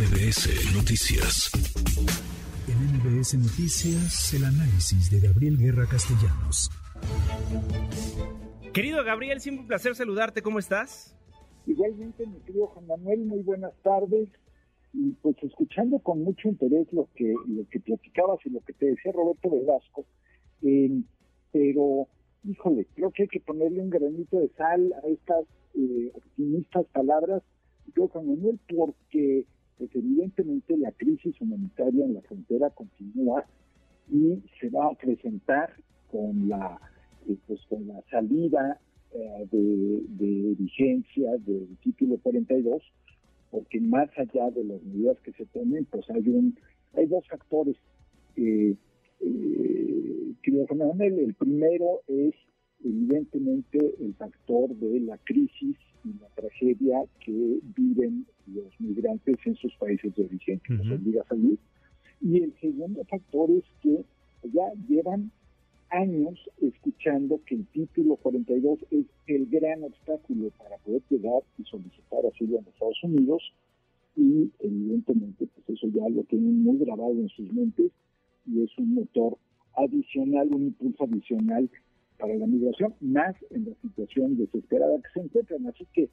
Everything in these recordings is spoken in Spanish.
MBS Noticias. En MBS Noticias, el análisis de Gabriel Guerra Castellanos. Querido Gabriel, siempre un placer saludarte. ¿Cómo estás? Igualmente, mi querido Juan Manuel, muy buenas tardes. Y pues escuchando con mucho interés lo que, lo que platicabas y lo que te decía Roberto Velasco, eh, pero híjole, creo que hay que ponerle un granito de sal a estas eh, optimistas palabras, yo Juan Manuel, porque pues evidentemente la crisis humanitaria en la frontera continúa y se va a presentar con la eh, pues con la salida eh, de, de, vigencia del título 42 porque más allá de las medidas que se tomen pues hay un hay dos factores eh, eh, el primero es evidentemente el factor de la crisis y la tragedia que viven los migrantes en sus países de origen, que los obliga a salir. Y el segundo factor es que ya llevan años escuchando que el título 42 es el gran obstáculo para poder llegar y solicitar asilo en Estados Unidos y evidentemente pues eso ya lo tienen muy grabado en sus mentes y es un motor adicional, un impulso adicional para la migración, más en la situación desesperada que se encuentran. Así que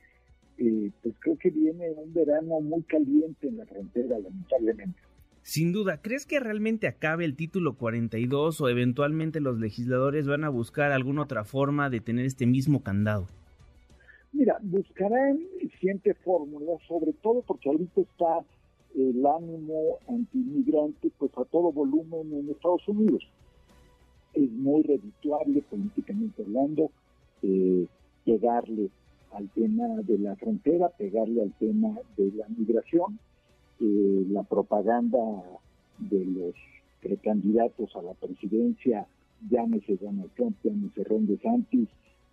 eh, pues creo que viene un verano muy caliente en la frontera, lamentablemente. Sin duda, ¿crees que realmente acabe el título 42 o eventualmente los legisladores van a buscar alguna otra forma de tener este mismo candado? Mira, buscarán siempre fórmulas, sobre todo porque ahorita está el ánimo antimigrante pues a todo volumen en Estados Unidos. Es muy redituable políticamente hablando eh, pegarle al tema de la frontera, pegarle al tema de la migración eh, la propaganda de los precandidatos a la presidencia, llámese Donald Trump, llámese Ron DeSantis,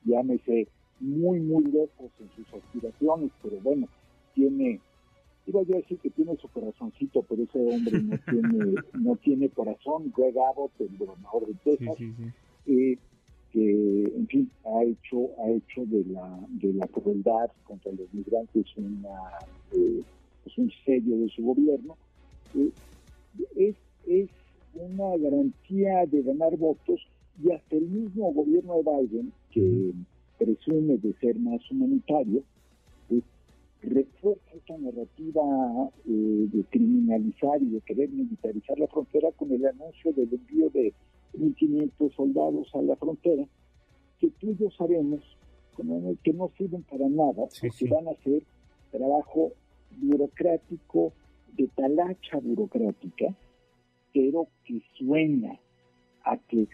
llámese muy, muy lejos en sus aspiraciones, pero bueno, tiene, iba a decir que tiene su corazoncito, pero ese hombre no tiene, no tiene corazón, Greg Abbott, el gobernador de Texas, eh, que en fin ha hecho, ha hecho de la, de la crueldad contra los migrantes una eh, es un sello de su gobierno, eh, es, es una garantía de ganar votos y hasta el mismo gobierno de Biden, que presume de ser más humanitario, eh, refuerza esta narrativa eh, de criminalizar y de querer militarizar la frontera con el anuncio del envío de 1.500 soldados a la frontera, que tú y yo sabemos que no sirven para nada, porque van a hacer trabajo burocrático, de talacha burocrática, pero que suena a que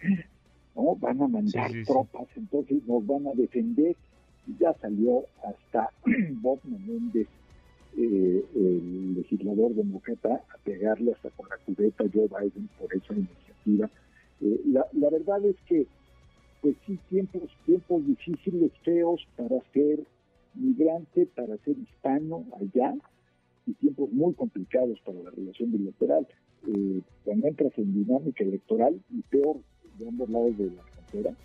no van a mandar tropas, entonces nos van a defender. Y ya salió hasta Bob Menéndez, eh, el legislador demócrata, a pegarle hasta con la cubeta Joe Biden por esa iniciativa. Eh, la, la verdad es que, pues sí, tiempos, tiempos difíciles, feos para ser migrante, para ser hispano allá, y tiempos muy complicados para la relación bilateral. Eh, cuando entras en dinámica electoral, y peor de ambos lados de la frontera,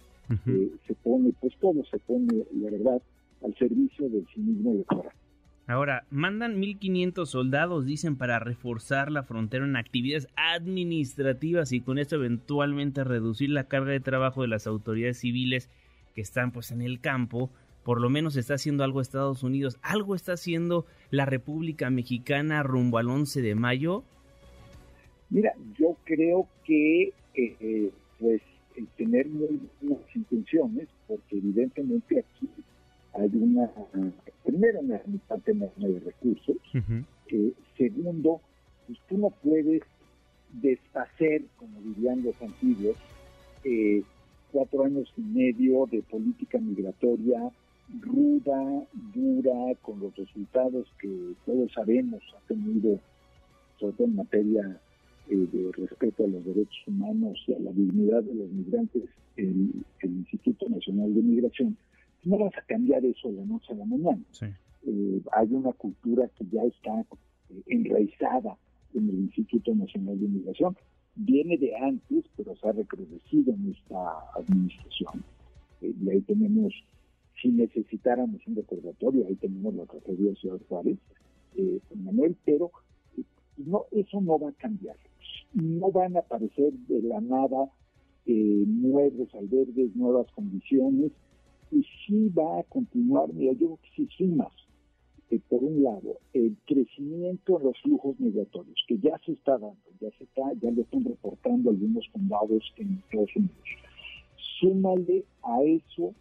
eh, se pone, pues todo se pone, la verdad, al servicio del cinismo electoral. Ahora, mandan 1.500 soldados, dicen, para reforzar la frontera en actividades administrativas y con esto eventualmente reducir la carga de trabajo de las autoridades civiles que están pues en el campo por lo menos está haciendo algo Estados Unidos, algo está haciendo la República Mexicana rumbo al 11 de mayo. Mira, yo creo que eh, eh, pues tener muy buenas intenciones, porque evidentemente aquí hay una, primero una limitante enorme de recursos, eh, segundo, pues tú no puedes deshacer, como dirían los antiguos, cuatro años y medio de política migratoria ruda, dura, con los resultados que todos sabemos ha tenido, sobre todo en materia eh, de respeto a los derechos humanos y a la dignidad de los migrantes, el, Instituto Nacional de Migración, no vas a cambiar eso de la noche a la mañana. Eh, hay una cultura que ya está eh, enraizada en el Instituto Nacional de Migración. Viene de antes, pero se ha recrudecido en esta administración. y ahí tenemos si necesitáramos un recordatorio, ahí tenemos la tragedia de Ciudad Juárez, eh, Manuel, pero No, eso no va a cambiar. No van a aparecer de la nada eh, nuevos albergues, nuevas condiciones, y sí va a continuar, mira, yo creo que sí más eh, por un lado, el crecimiento en los flujos migratorios, que ya se está dando, ya se está, ya lo están reportando algunos condados en Estados Unidos. Súmale a eso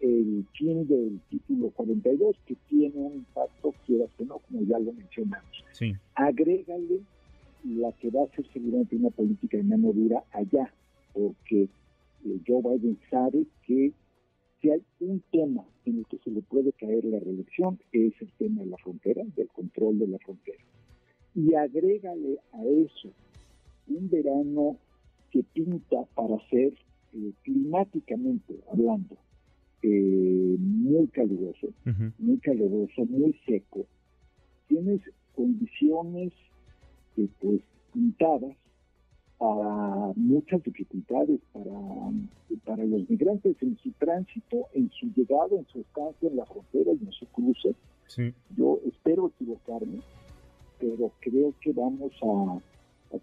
el fin del título 42, que tiene un impacto, quieras que no, como ya lo mencionamos. Sí. Agrégale la que va a ser seguramente una política de mano dura allá, porque eh, Joe Biden sabe que si un tema en el que se le puede caer la reelección, es el tema de la frontera, del control de la frontera. Y agrégale a eso un verano que pinta para ser eh, climáticamente hablando eh, muy caluroso, muy caluroso, muy seco. Tienes condiciones eh, pues pintadas para muchas dificultades para los migrantes en su tránsito, en su llegada, en su estancia en la frontera y en su cruce. Yo espero equivocarme, pero creo que vamos a,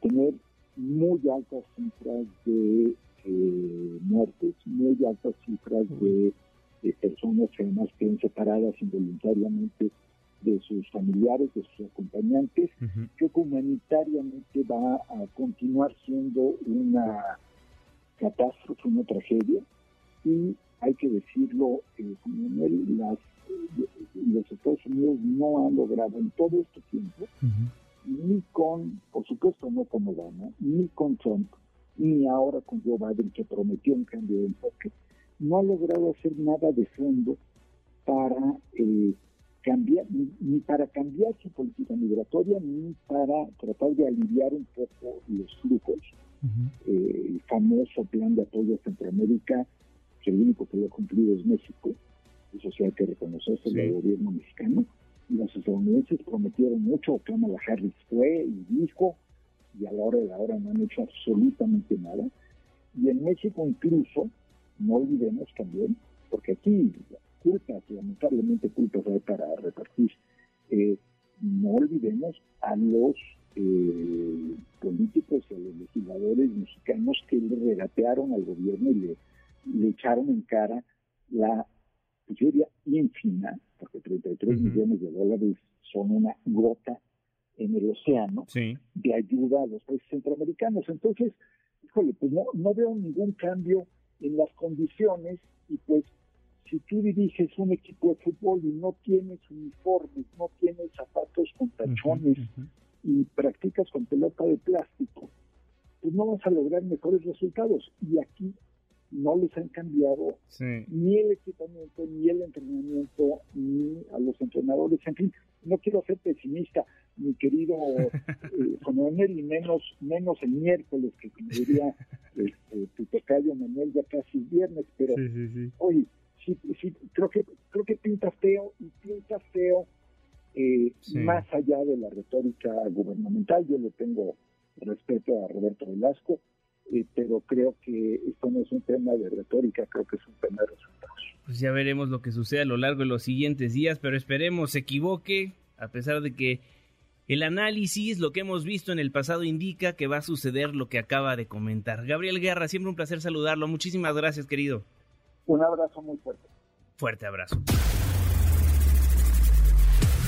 tener muy altas cifras de eh, muertes, muy altas cifras de, de personas que además queden separadas involuntariamente de sus familiares, de sus acompañantes, que humanitariamente va a continuar siendo una catástrofe, una tragedia, y hay que decirlo, eh, las, los Estados Unidos no han logrado en todo este tiempo, ni con, por supuesto no con Obama, ni con Trump, ni ahora con Joe Biden, que prometió un cambio de enfoque, no ha logrado hacer nada de fondo para eh, cambiar, ni, para cambiar su política migratoria, ni para tratar de aliviar un poco los flujos. Eh, el famoso plan de apoyo a Centroamérica, que el único que lo ha cumplido es México, eso sí hay que reconocerse el gobierno mexicano. Los estadounidenses prometieron mucho, Kamala Harris fue y dijo, y a la hora de la hora no han hecho absolutamente nada. Y en México incluso, no olvidemos también, porque aquí culpas, lamentablemente culpas hay para repartir. Porque 33 millones de dólares son una gota en el océano de ayuda a los países centroamericanos. Entonces, híjole, pues no, no veo ningún cambio en las condiciones y pues si tú diriges un equipo de fútbol y no tienes uniformes, no tienes zapatos con tachones y practicas con pelota de plástico, pues no vas a lograr mejores resultados. Y aquí no les han cambiado ni el equipamiento, ni el entrenamiento, ni a los entrenadores. En fin, no quiero ser pesimista, mi querido eh, Manuel, y menos, menos el miércoles, que como diría este, tu tocayo Manuel, ya casi viernes, pero hoy sí, sí, creo que creo que pinta feo y pinta feo eh, más allá de la retórica gubernamental. Yo le tengo respeto a Roberto Velasco, eh, pero creo que esto no es un tema de retórica, creo que es un tema de resultados. Pues ya veremos lo que sucede a lo largo de los siguientes días, pero esperemos se equivoque, a pesar de que el análisis, lo que hemos visto en el pasado indica que va a suceder lo que acaba de comentar. Gabriel Guerra, siempre un placer saludarlo. Muchísimas gracias, querido. Un abrazo muy fuerte. Fuerte abrazo.